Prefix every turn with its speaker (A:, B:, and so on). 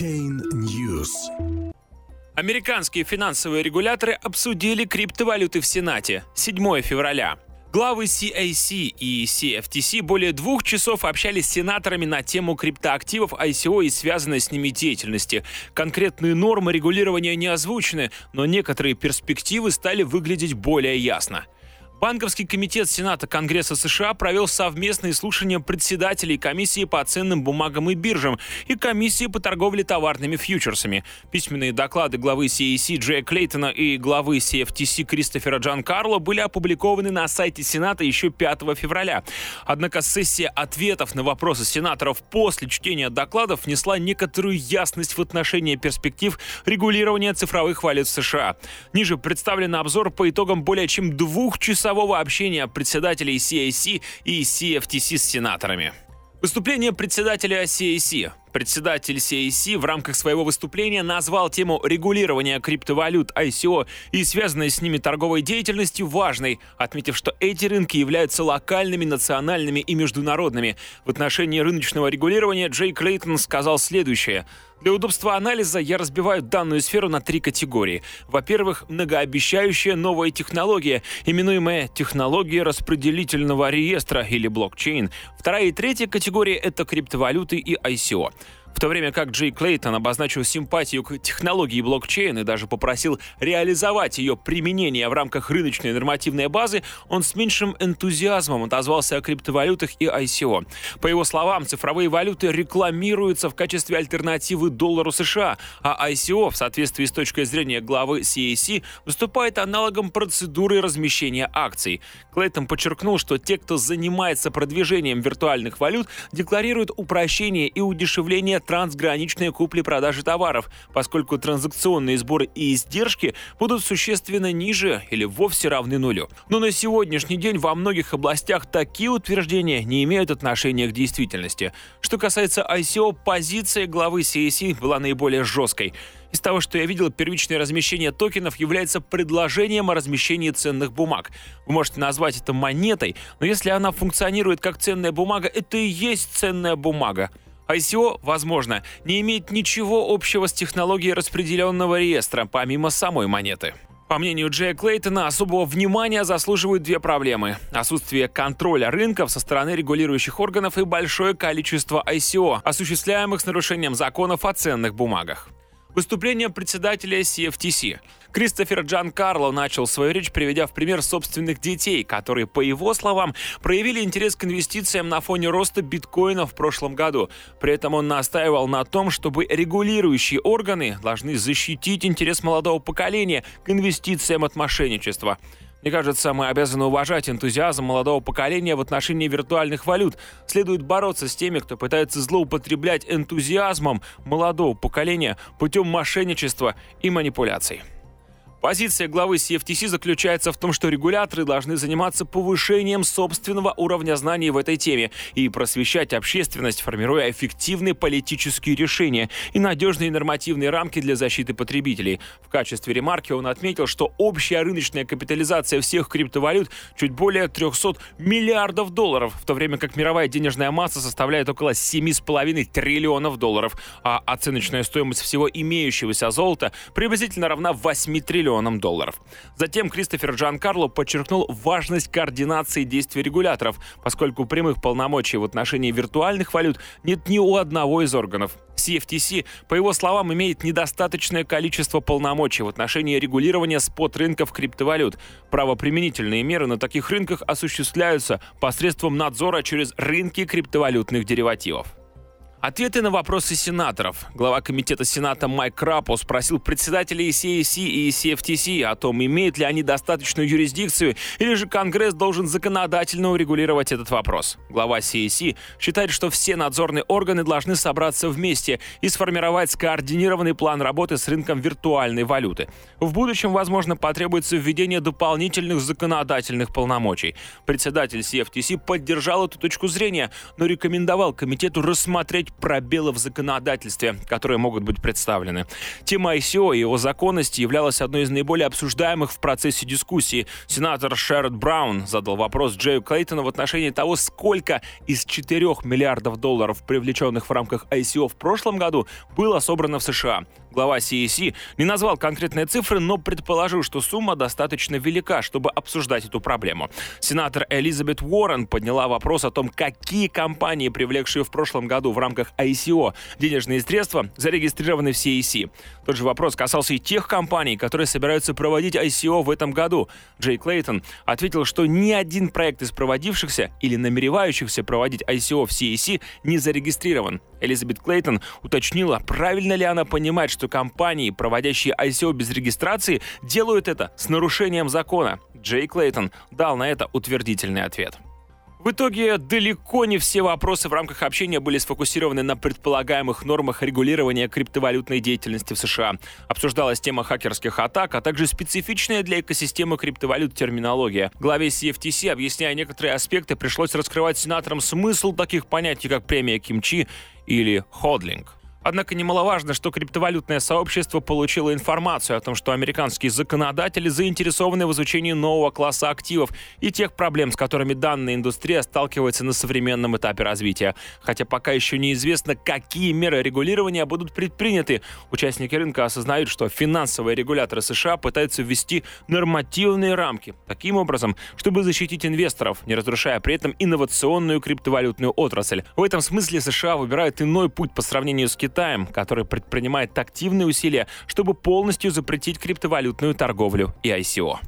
A: Блокчейн News.
B: Американские финансовые регуляторы обсудили криптовалюты в Сенате 7 февраля. Главы CAC и CFTC более двух часов общались с сенаторами на тему криптоактивов ICO и связанной с ними деятельности. Конкретные нормы регулирования не озвучены, но некоторые перспективы стали выглядеть более ясно. Банковский комитет Сената Конгресса США провел совместные слушания председателей комиссии по ценным бумагам и биржам и комиссии по торговле товарными фьючерсами. Письменные доклады главы CAC Джея Клейтона и главы CFTC Кристофера Джан Карло были опубликованы на сайте Сената еще 5 февраля. Однако сессия ответов на вопросы сенаторов после чтения докладов внесла некоторую ясность в отношении перспектив регулирования цифровых валют США. Ниже представлен обзор по итогам более чем двух часов часового общения председателей CAC и CFTC с сенаторами. Выступление председателя CAC. Председатель CAC в рамках своего выступления назвал тему регулирования криптовалют ICO и связанной с ними торговой деятельности важной, отметив, что эти рынки являются локальными, национальными и международными. В отношении рыночного регулирования Джей Клейтон сказал следующее – для удобства анализа я разбиваю данную сферу на три категории. Во-первых, многообещающая новая технология, именуемая технология распределительного реестра или блокчейн. Вторая и третья категория — это криптовалюты и ICO в то время как Джей Клейтон обозначил симпатию к технологии блокчейн и даже попросил реализовать ее применение в рамках рыночной нормативной базы, он с меньшим энтузиазмом отозвался о криптовалютах и ICO. По его словам, цифровые валюты рекламируются в качестве альтернативы доллару США, а ICO, в соответствии с точкой зрения главы CAC, выступает аналогом процедуры размещения акций. Клейтон подчеркнул, что те, кто занимается продвижением виртуальных валют, декларируют упрощение и удешевление трансграничной купли-продажи товаров, поскольку транзакционные сборы и издержки будут существенно ниже или вовсе равны нулю. Но на сегодняшний день во многих областях такие утверждения не имеют отношения к действительности. Что касается ICO, позиция главы CAC была наиболее жесткой. Из того, что я видел, первичное размещение токенов является предложением о размещении ценных бумаг. Вы можете назвать это монетой, но если она функционирует как ценная бумага, это и есть ценная бумага. ICO, возможно, не имеет ничего общего с технологией распределенного реестра, помимо самой монеты. По мнению Джея Клейтона, особого внимания заслуживают две проблемы. Отсутствие контроля рынков со стороны регулирующих органов и большое количество ICO, осуществляемых с нарушением законов о ценных бумагах. Выступление председателя CFTC. Кристофер Джан Карло начал свою речь, приведя в пример собственных детей, которые, по его словам, проявили интерес к инвестициям на фоне роста биткоина в прошлом году. При этом он настаивал на том, чтобы регулирующие органы должны защитить интерес молодого поколения к инвестициям от мошенничества. Мне кажется, мы обязаны уважать энтузиазм молодого поколения в отношении виртуальных валют. Следует бороться с теми, кто пытается злоупотреблять энтузиазмом молодого поколения путем мошенничества и манипуляций. Позиция главы CFTC заключается в том, что регуляторы должны заниматься повышением собственного уровня знаний в этой теме и просвещать общественность, формируя эффективные политические решения и надежные нормативные рамки для защиты потребителей. В качестве ремарки он отметил, что общая рыночная капитализация всех криптовалют чуть более 300 миллиардов долларов, в то время как мировая денежная масса составляет около 7,5 триллионов долларов, а оценочная стоимость всего имеющегося золота приблизительно равна 8 триллионам триллионам долларов. Затем Кристофер Джан Карло подчеркнул важность координации действий регуляторов, поскольку прямых полномочий в отношении виртуальных валют нет ни у одного из органов. CFTC, по его словам, имеет недостаточное количество полномочий в отношении регулирования спот-рынков криптовалют. Правоприменительные меры на таких рынках осуществляются посредством надзора через рынки криптовалютных деривативов. Ответы на вопросы сенаторов. Глава комитета Сената Майк Крапо спросил председателей CAC и CFTC о том, имеют ли они достаточную юрисдикцию или же Конгресс должен законодательно урегулировать этот вопрос. Глава CAC считает, что все надзорные органы должны собраться вместе и сформировать скоординированный план работы с рынком виртуальной валюты. В будущем, возможно, потребуется введение дополнительных законодательных полномочий. Председатель CFTC поддержал эту точку зрения, но рекомендовал комитету рассмотреть суть пробелов в законодательстве, которые могут быть представлены. Тема ICO и его законности являлась одной из наиболее обсуждаемых в процессе дискуссии. Сенатор Шеррод Браун задал вопрос Джею Клейтону в отношении того, сколько из 4 миллиардов долларов, привлеченных в рамках ICO в прошлом году, было собрано в США. Глава CEC не назвал конкретные цифры, но предположил, что сумма достаточно велика, чтобы обсуждать эту проблему. Сенатор Элизабет Уоррен подняла вопрос о том, какие компании, привлекшие в прошлом году в рамках ICO денежные средства, зарегистрированы в CEC. Тот же вопрос касался и тех компаний, которые собираются проводить ICO в этом году. Джей Клейтон ответил, что ни один проект из проводившихся или намеревающихся проводить ICO в CEC не зарегистрирован. Элизабет Клейтон уточнила, правильно ли она понимает, что компании, проводящие ICO без регистрации, делают это с нарушением закона. Джей Клейтон дал на это утвердительный ответ. В итоге далеко не все вопросы в рамках общения были сфокусированы на предполагаемых нормах регулирования криптовалютной деятельности в США. Обсуждалась тема хакерских атак, а также специфичная для экосистемы криптовалют терминология. Главе CFTC, объясняя некоторые аспекты, пришлось раскрывать сенаторам смысл таких понятий, как премия Кимчи или ходлинг. Однако немаловажно, что криптовалютное сообщество получило информацию о том, что американские законодатели заинтересованы в изучении нового класса активов и тех проблем, с которыми данная индустрия сталкивается на современном этапе развития. Хотя пока еще неизвестно, какие меры регулирования будут предприняты. Участники рынка осознают, что финансовые регуляторы США пытаются ввести нормативные рамки таким образом, чтобы защитить инвесторов, не разрушая при этом инновационную криптовалютную отрасль. В этом смысле США выбирают иной путь по сравнению с Китаем Китаем, который предпринимает активные усилия, чтобы полностью запретить криптовалютную торговлю и ICO.